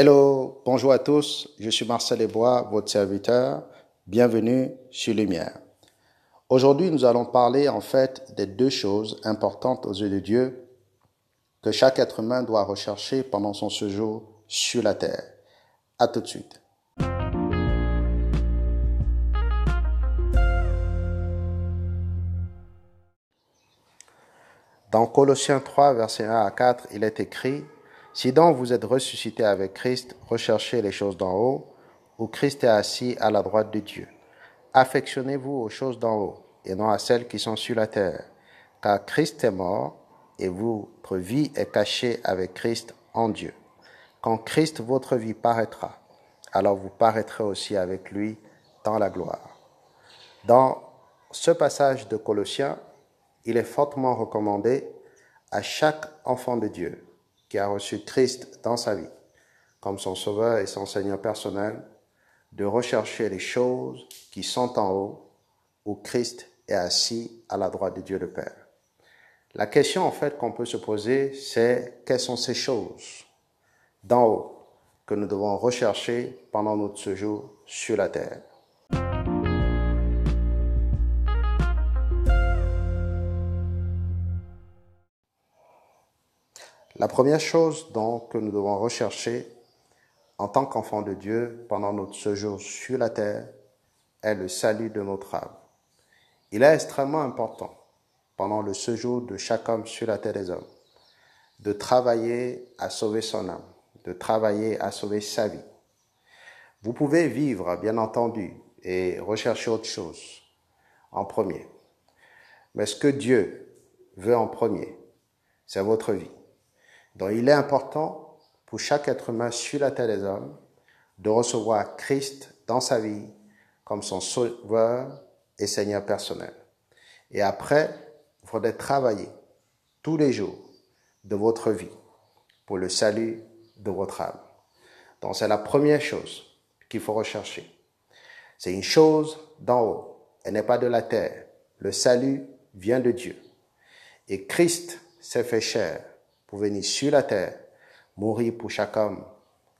Hello, bonjour à tous, je suis Marcel Ebois, votre serviteur. Bienvenue sur Lumière. Aujourd'hui, nous allons parler en fait des deux choses importantes aux yeux de Dieu que chaque être humain doit rechercher pendant son séjour sur la terre. À tout de suite. Dans Colossiens 3, versets 1 à 4, il est écrit Si donc vous êtes ressuscité avec Christ, recherchez les choses d'en haut, où Christ est assis à la droite de Dieu. Affectionnez-vous aux choses d'en haut, et non à celles qui sont sur la terre, car Christ est mort, et votre vie est cachée avec Christ en Dieu. Quand Christ, votre vie, paraîtra, alors vous paraîtrez aussi avec lui dans la gloire. Dans ce passage de Colossiens, il est fortement recommandé à chaque enfant de Dieu qui a reçu Christ dans sa vie, comme son sauveur et son Seigneur personnel, de rechercher les choses qui sont en haut, où Christ est assis à la droite de Dieu le Père. La question en fait qu'on peut se poser, c'est quelles sont ces choses d'en haut que nous devons rechercher pendant notre séjour sur la terre? La première chose donc que nous devons rechercher en tant qu'enfants de Dieu pendant notre séjour sur la terre est le salut de notre âme. Il est extrêmement important pendant le séjour de chaque homme sur la terre des hommes de travailler à sauver son âme, de travailler à sauver sa vie. Vous pouvez vivre, bien entendu, et rechercher autre chose en premier. Mais ce que Dieu veut en premier, c'est votre vie. Donc il est important pour chaque être humain sur la terre des hommes de recevoir Christ dans sa vie comme son sauveur et Seigneur personnel. Et après, il faudrait travailler tous les jours de votre vie pour le salut de votre âme. Donc c'est la première chose qu'il faut rechercher. C'est une chose d'en haut, elle n'est pas de la terre. Le salut vient de Dieu. Et Christ s'est fait chair pour venir sur la terre, mourir pour chaque homme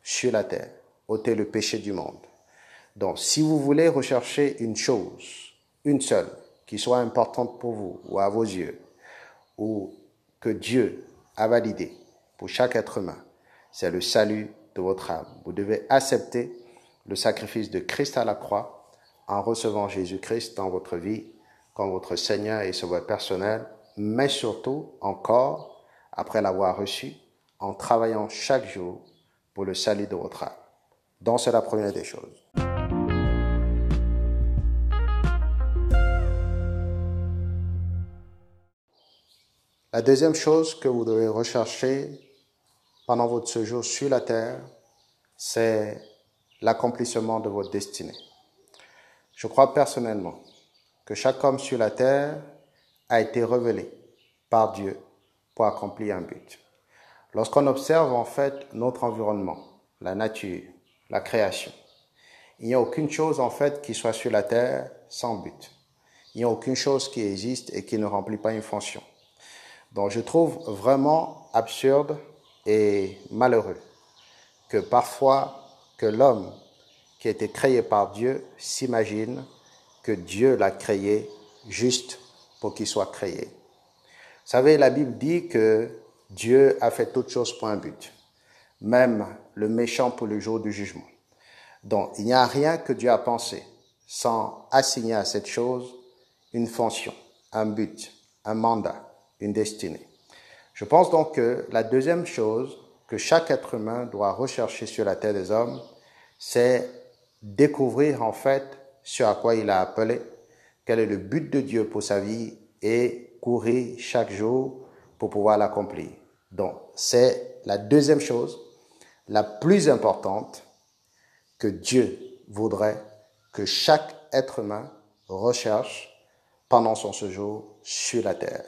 sur la terre, ôter le péché du monde. Donc, si vous voulez rechercher une chose, une seule, qui soit importante pour vous ou à vos yeux, ou que Dieu a validé pour chaque être humain, c'est le salut de votre âme. Vous devez accepter le sacrifice de Christ à la croix en recevant Jésus-Christ dans votre vie comme votre Seigneur et Sauveur personnel, mais surtout encore après l'avoir reçu, en travaillant chaque jour pour le salut de votre âme. Donc c'est la première des choses. La deuxième chose que vous devez rechercher pendant votre séjour sur la terre, c'est l'accomplissement de votre destinée. Je crois personnellement que chaque homme sur la terre a été révélé par Dieu pour accomplir un but. Lorsqu'on observe en fait notre environnement, la nature, la création, il n'y a aucune chose en fait qui soit sur la terre sans but. Il n'y a aucune chose qui existe et qui ne remplit pas une fonction. Donc je trouve vraiment absurde et malheureux que parfois que l'homme qui a été créé par Dieu s'imagine que Dieu l'a créé juste pour qu'il soit créé savez, la Bible dit que Dieu a fait toutes choses pour un but, même le méchant pour le jour du jugement. Donc, il n'y a rien que Dieu a pensé sans assigner à cette chose une fonction, un but, un mandat, une destinée. Je pense donc que la deuxième chose que chaque être humain doit rechercher sur la terre des hommes, c'est découvrir en fait ce à quoi il a appelé, quel est le but de Dieu pour sa vie et courir chaque jour pour pouvoir l'accomplir. Donc, c'est la deuxième chose, la plus importante que Dieu voudrait que chaque être humain recherche pendant son séjour sur la terre.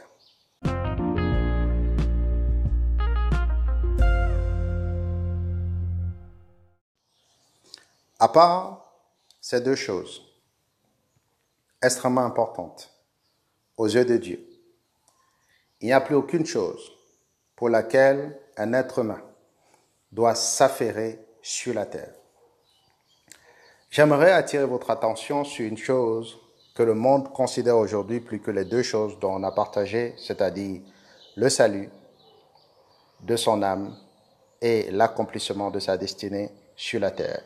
À part ces deux choses extrêmement importantes aux yeux de Dieu, il n'y a plus aucune chose pour laquelle un être humain doit s'affairer sur la terre. J'aimerais attirer votre attention sur une chose que le monde considère aujourd'hui plus que les deux choses dont on a partagé, c'est-à-dire le salut de son âme et l'accomplissement de sa destinée sur la terre.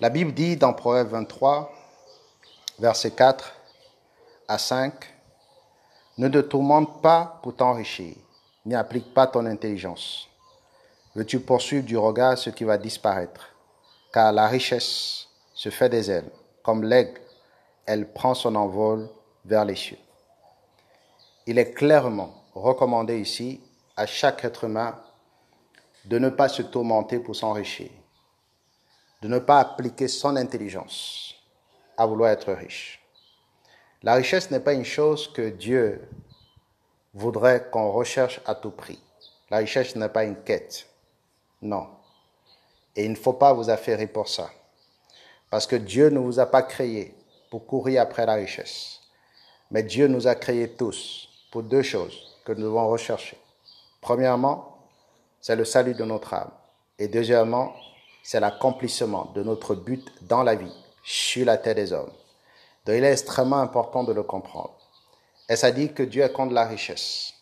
La Bible dit dans Proverbe 23, verset 4 à 5, Ne te tourmente pas pour t'enrichir, n'y applique pas ton intelligence. Veux-tu poursuivre du regard ce qui va disparaître? Car la richesse se fait des ailes, comme l'aigle, elle prend son envol vers les cieux. Il est clairement recommandé ici à chaque être humain de ne pas se tourmenter pour s'enrichir, de ne pas appliquer son intelligence à vouloir être riche. La richesse n'est pas une chose que Dieu voudrait qu'on recherche à tout prix. La richesse n'est pas une quête. Non. Et il ne faut pas vous affairer pour ça. Parce que Dieu ne vous a pas créé pour courir après la richesse. Mais Dieu nous a créés tous pour deux choses que nous devons rechercher. Premièrement, c'est le salut de notre âme. Et deuxièmement, c'est l'accomplissement de notre but dans la vie, sur la terre des hommes. Donc il est extrêmement important de le comprendre. Et ça dit que Dieu est contre la richesse?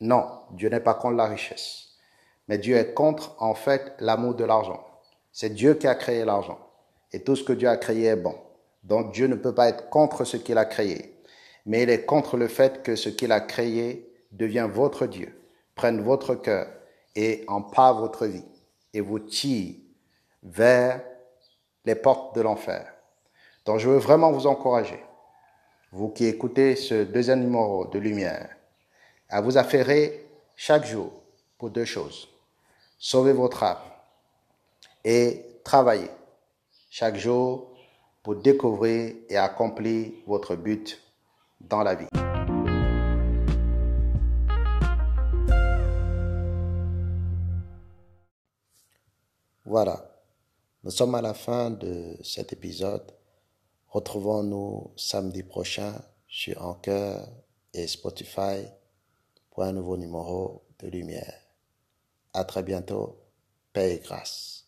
Non, Dieu n'est pas contre la richesse. Mais Dieu est contre, en fait, l'amour de l'argent. C'est Dieu qui a créé l'argent. Et tout ce que Dieu a créé est bon. Donc Dieu ne peut pas être contre ce qu'il a créé. Mais il est contre le fait que ce qu'il a créé devient votre Dieu prennent votre cœur et empare votre vie et vous tire vers les portes de l'enfer. Donc je veux vraiment vous encourager, vous qui écoutez ce deuxième numéro de Lumière, à vous affairer chaque jour pour deux choses. Sauver votre âme et travailler chaque jour pour découvrir et accomplir votre but dans la vie. Voilà, nous sommes à la fin de cet épisode. Retrouvons-nous samedi prochain sur Anchor et Spotify pour un nouveau numéro de Lumière. À très bientôt. Paix et grâce.